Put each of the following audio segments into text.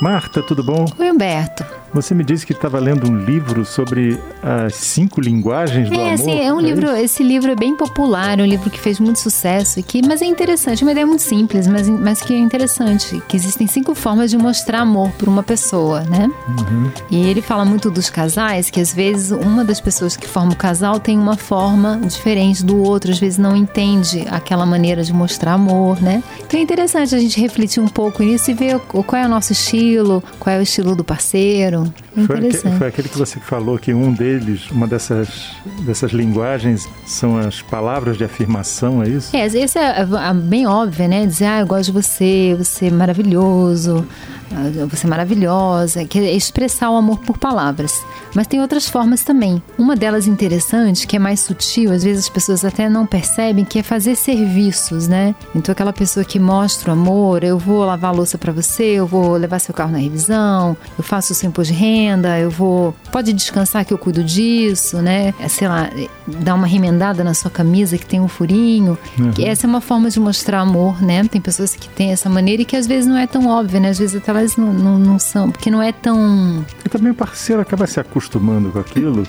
Marta, tudo bom? Oi, Humberto. Você me disse que estava lendo um livro sobre as cinco linguagens do é, amor. Assim, é um é livro, isso? esse livro é bem popular, é um livro que fez muito sucesso aqui, mas é interessante, uma ideia muito simples, mas, mas que é interessante, que existem cinco formas de mostrar amor por uma pessoa, né? Uhum. E ele fala muito dos casais, que às vezes uma das pessoas que forma o casal tem uma forma diferente do outro, às vezes não entende aquela maneira de mostrar amor, né? Então é interessante a gente refletir um pouco nisso e ver qual é o nosso estilo, qual é o estilo do parceiro. É Foi, interessante. foi aquele que você falou que um deles, uma dessas, dessas linguagens são as palavras de afirmação, é isso? É, esse é, é bem óbvio, né? Dizer, ah, eu gosto de você, você é maravilhoso, você é maravilhosa, que é expressar o amor por palavras. Mas tem outras formas também. Uma delas interessante, que é mais sutil, às vezes as pessoas até não percebem, que é fazer serviços, né? Então aquela pessoa que mostra o amor, eu vou lavar a louça para você, eu vou levar seu carro na revisão, eu faço o seu imposto de renda, eu vou, pode descansar que eu cuido disso, né? É, Sei lá, dar uma remendada na sua camisa que tem um furinho. Que essa é uma forma de mostrar amor, né? Tem pessoas que têm essa maneira e que às vezes não é tão óbvia, né? Às vezes até elas não, não, não são, porque não é tão. Também o parceiro acaba se acostumando com aquilo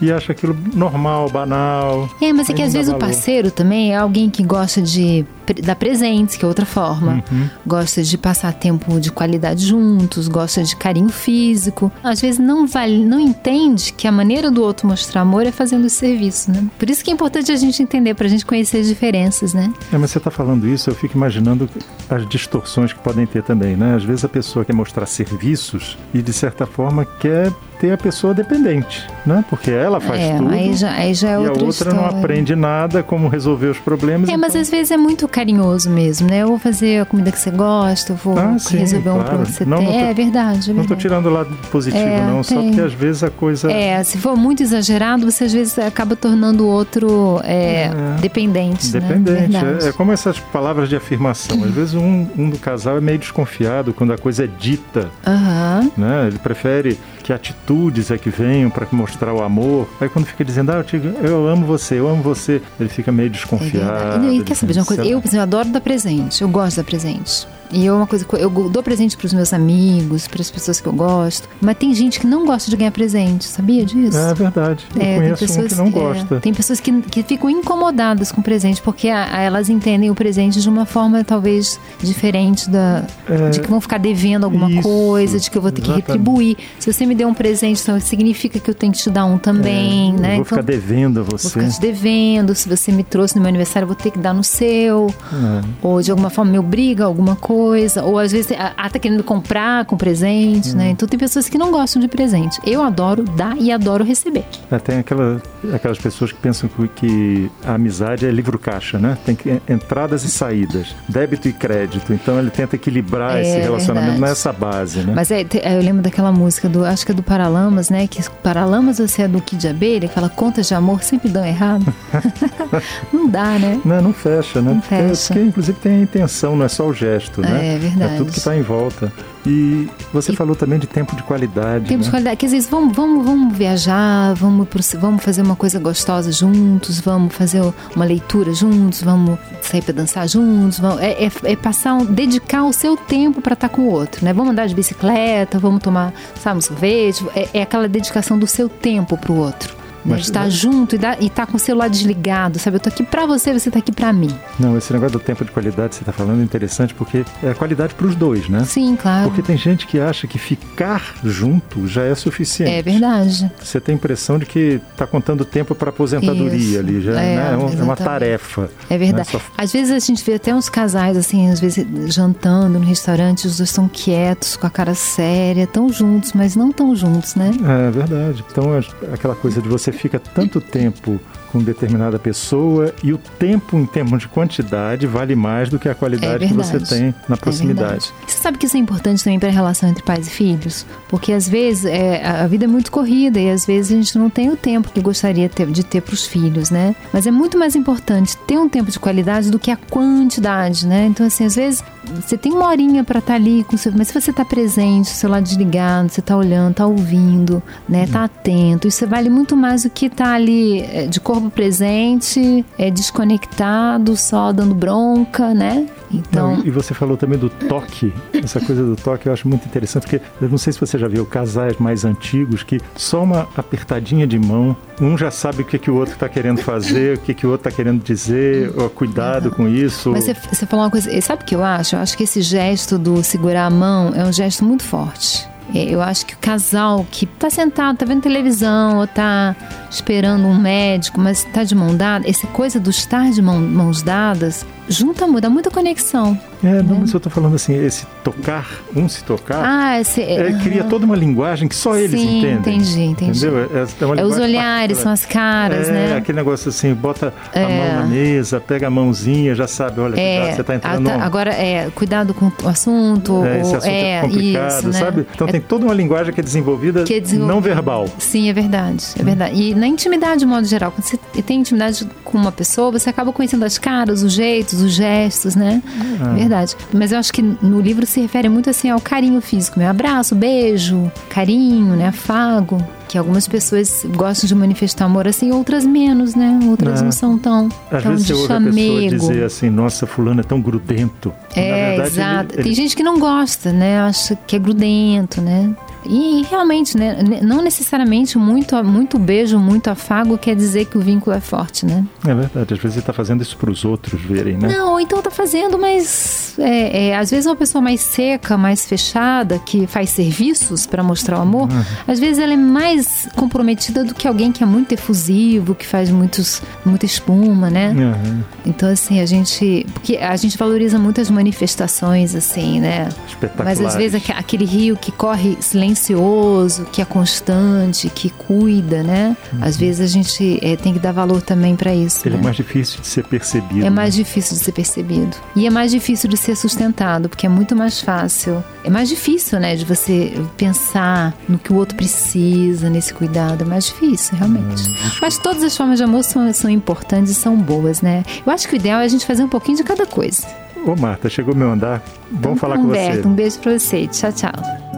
e acha aquilo normal, banal. É, mas é que às vezes o valor. parceiro também é alguém que gosta de dar presentes, que é outra forma. Uhum. Gosta de passar tempo de qualidade juntos, gosta de carinho físico. Às vezes não vale, não entende que a maneira do outro mostrar amor é fazendo esse serviço, né? Por isso que é importante a gente entender, pra gente conhecer as diferenças, né? É, mas você está falando isso, eu fico imaginando as distorções que podem ter também, né? Às vezes a pessoa quer mostrar serviços e, de certa forma, quer ter a pessoa dependente, né? Porque ela faz é, tudo aí já, aí já é e a outra, outra história. não aprende nada como resolver os problemas. É, mas então- às vezes é muito carinhoso mesmo, né? Eu vou fazer a comida que você gosta, eu vou Ah, sim, resolver um claro. problema que você Não, tem. não tô- é verdade, é Não verdade. estou tirando o lado positivo, É, não, só tem. porque às vezes a coisa. É, se for muito exagerado, você às vezes acaba tornando o outro é, É. dependente, né? Dependente, Verdade. é, é como essas palavras de afirmação. Às vezes um, um do casal é meio desconfiado quando a coisa é dita, Aham. né? Ele prefere que atitudes é que venham para mostrar o amor. Aí quando fica dizendo, ah, eu, te, eu amo você, eu amo você, ele fica meio É desconfiado. verdade. E, quer saber de uma coisa? Eu, por exemplo, adoro dar presente. Eu gosto de dar presente. E eu, uma coisa, que eu dou presente para os meus amigos, para as pessoas que eu gosto. Mas tem gente que não gosta de ganhar presente, sabia disso? É verdade. Eu É, conheço um que não é, gosta. tem pessoas que, que ficam incomodadas com o presente, porque a- a- elas entendem o presente de uma forma talvez diferente da. É, de que vão ficar devendo alguma isso, coisa, de que eu vou ter que exatamente. retribuir. Se você me deu um presente, então significa que eu tenho que te dar um também, eu né? vou ficar devendo a Vou você. ficar te devendo. Se você me trouxe no meu aniversário, eu vou ter que dar no seu. É. Ou de alguma forma me obriga a alguma coisa. Ou às vezes ah, ah, tá querendo comprar com presente, Hum. né? Então tem pessoas que não gostam de presente. Eu adoro dar e adoro receber. É, tem aquela, aquelas pessoas que pensam que, a amizade é livro caixa, né? Tem que, entradas e saídas, débito e crédito. Então ele tenta equilibrar É, esse relacionamento verdade. nessa base, né? Mas é, te- eu lembro daquela música do, acho que é do Paralamas, né? Que Paralamas você é do Kid de Abelha, que fala contas de amor sempre dão errado. não dá, né? Não, não fecha, né? Não porque, fecha. porque, inclusive tem a intenção, não é só o gesto, né? É verdade. É tudo que está em volta. E você E- falou também de tempo de qualidade. Temos né? qualidade. Quer dizer, vamos, vamos, vamos viajar, vamos, pro, vamos fazer uma coisa gostosa juntos, vamos fazer uma leitura juntos, vamos sair para dançar juntos. Vamos, é, é- é passar, um, dedicar o seu tempo para estar com o outro, né? Vamos andar de bicicleta, vamos tomar, sabe, um sorvete. É, é aquela dedicação do seu tempo para o outro. Né? Mas- estar junto e, e estar com o celular desligado, sabe? Eu tô aqui para você, você tá aqui para mim. Não, esse negócio do tempo de qualidade que você está falando é interessante porque é a qualidade para os dois, né? Sim, claro. Porque tem gente que acha que ficar junto já é suficiente. É verdade. Você tem a impressão de que está contando tempo para aposentadoria Isso. ali, já É, né? é, um- é uma tarefa. É verdade. né? Só- Às vezes a gente vê até uns casais, assim, às vezes jantando no restaurante, os dois estão quietos, com a cara séria, tão juntos, mas não tão juntos, né? É verdade. Então, é aquela coisa de você fica tanto tempo com determinada pessoa e o tempo em termos de quantidade vale mais do que a qualidade que você tem na É proximidade. verdade. Você sabe que isso é importante também para a relação entre pais e filhos? Porque às vezes é, a vida é muito corrida e às vezes a gente não tem o tempo que gostaria de ter para os filhos, né? Mas é muito mais importante ter um tempo de qualidade do que a quantidade, né? Então, assim, às vezes você tem uma horinha para estar tá ali com seu, mas se você está presente, o celular desligado, você está olhando, está ouvindo, né, tá atento, isso vale muito mais do que estar tá ali é, de corpo presente, é desconectado, só dando bronca, né? Então... Não, e você falou também do toque. Essa coisa do toque eu acho muito interessante, porque eu não sei se você já viu casais mais antigos que só uma apertadinha de mão, um já sabe o que, que o outro está querendo fazer, o que, que o outro está querendo dizer, ó, cuidado com isso. Mas você, você falou uma coisa, sabe o que eu acho? Eu acho que esse gesto do segurar a mão é um gesto muito forte. É, eu acho que o casal que está sentado, está vendo televisão ou está esperando um médico, mas está de mão dada, essa coisa do estar de mão, mãos dadas junta, dá muita conexão. É, não, né? mas eu tô falando assim, esse tocar, um se tocar, ah, esse, é, uh, cria toda uma linguagem que só eles sim, entendem. entendi, entendi. Entendeu? É, é, é os olhares, são as caras, é, né? aquele negócio assim, bota a mão é. na mesa, pega a mãozinha, já sabe, olha, é, cuidado, você tá entrando... A, agora, é, cuidado com o assunto. É, esse assunto é, complicado, isso, né? sabe? Então tem toda uma linguagem que é desenvolvida, que desenvolvida não verbal. Sim, é verdade, é verdade. E na intimidade, de modo geral, quando você tem intimidade com uma pessoa, você acaba conhecendo as caras, os jeitos, os gestos, né? né? Ah. Verdade. Mas eu acho que no livro se refere muito assim ao carinho físico, meu abraço, beijo, carinho, né? Afago. Que algumas pessoas gostam de manifestar amor assim, outras menos, né? Outras é. não são tão, Às tão vezes de você chamego. ouve a pessoa dizer assim, nossa, fulano é tão grudento. É, verdade, exato. Ele, ele... Tem gente que não gosta, né? Acha que é grudento, né? E realmente, né, não necessariamente muito, muito beijo, muito afago quer dizer que o vínculo é forte, né? É verdade, às vezes você está fazendo isso para os outros verem, né? Não, então está fazendo, mas é, é, às vezes uma pessoa mais seca, mais fechada, que faz serviços para mostrar o amor, uhum. às vezes ela é mais comprometida do que alguém que é muito efusivo, que faz muitos, muita espuma, né? Uhum. Então, assim, a gente. Porque a gente valoriza muito as manifestações, assim, né? Mas às vezes aquele rio que corre silencioso silencioso, que é constante, que cuida, né? Uhum. Às vezes a gente é, tem que dar valor também para isso. Ele é né? é mais difícil de ser percebido. É mais né? difícil de ser percebido. E é mais difícil de ser sustentado, porque é muito mais fácil. É mais difícil, né, de você pensar no que o outro precisa, nesse cuidado. É mais difícil, realmente. Uhum. Mas todas as formas de amor são, são importantes e são boas, né? Eu acho que o ideal é a gente fazer um pouquinho de cada coisa. Ô, Marta, chegou meu andar. Vamos então, falar Humberto, com você. Um beijo pra você. Tchau, tchau.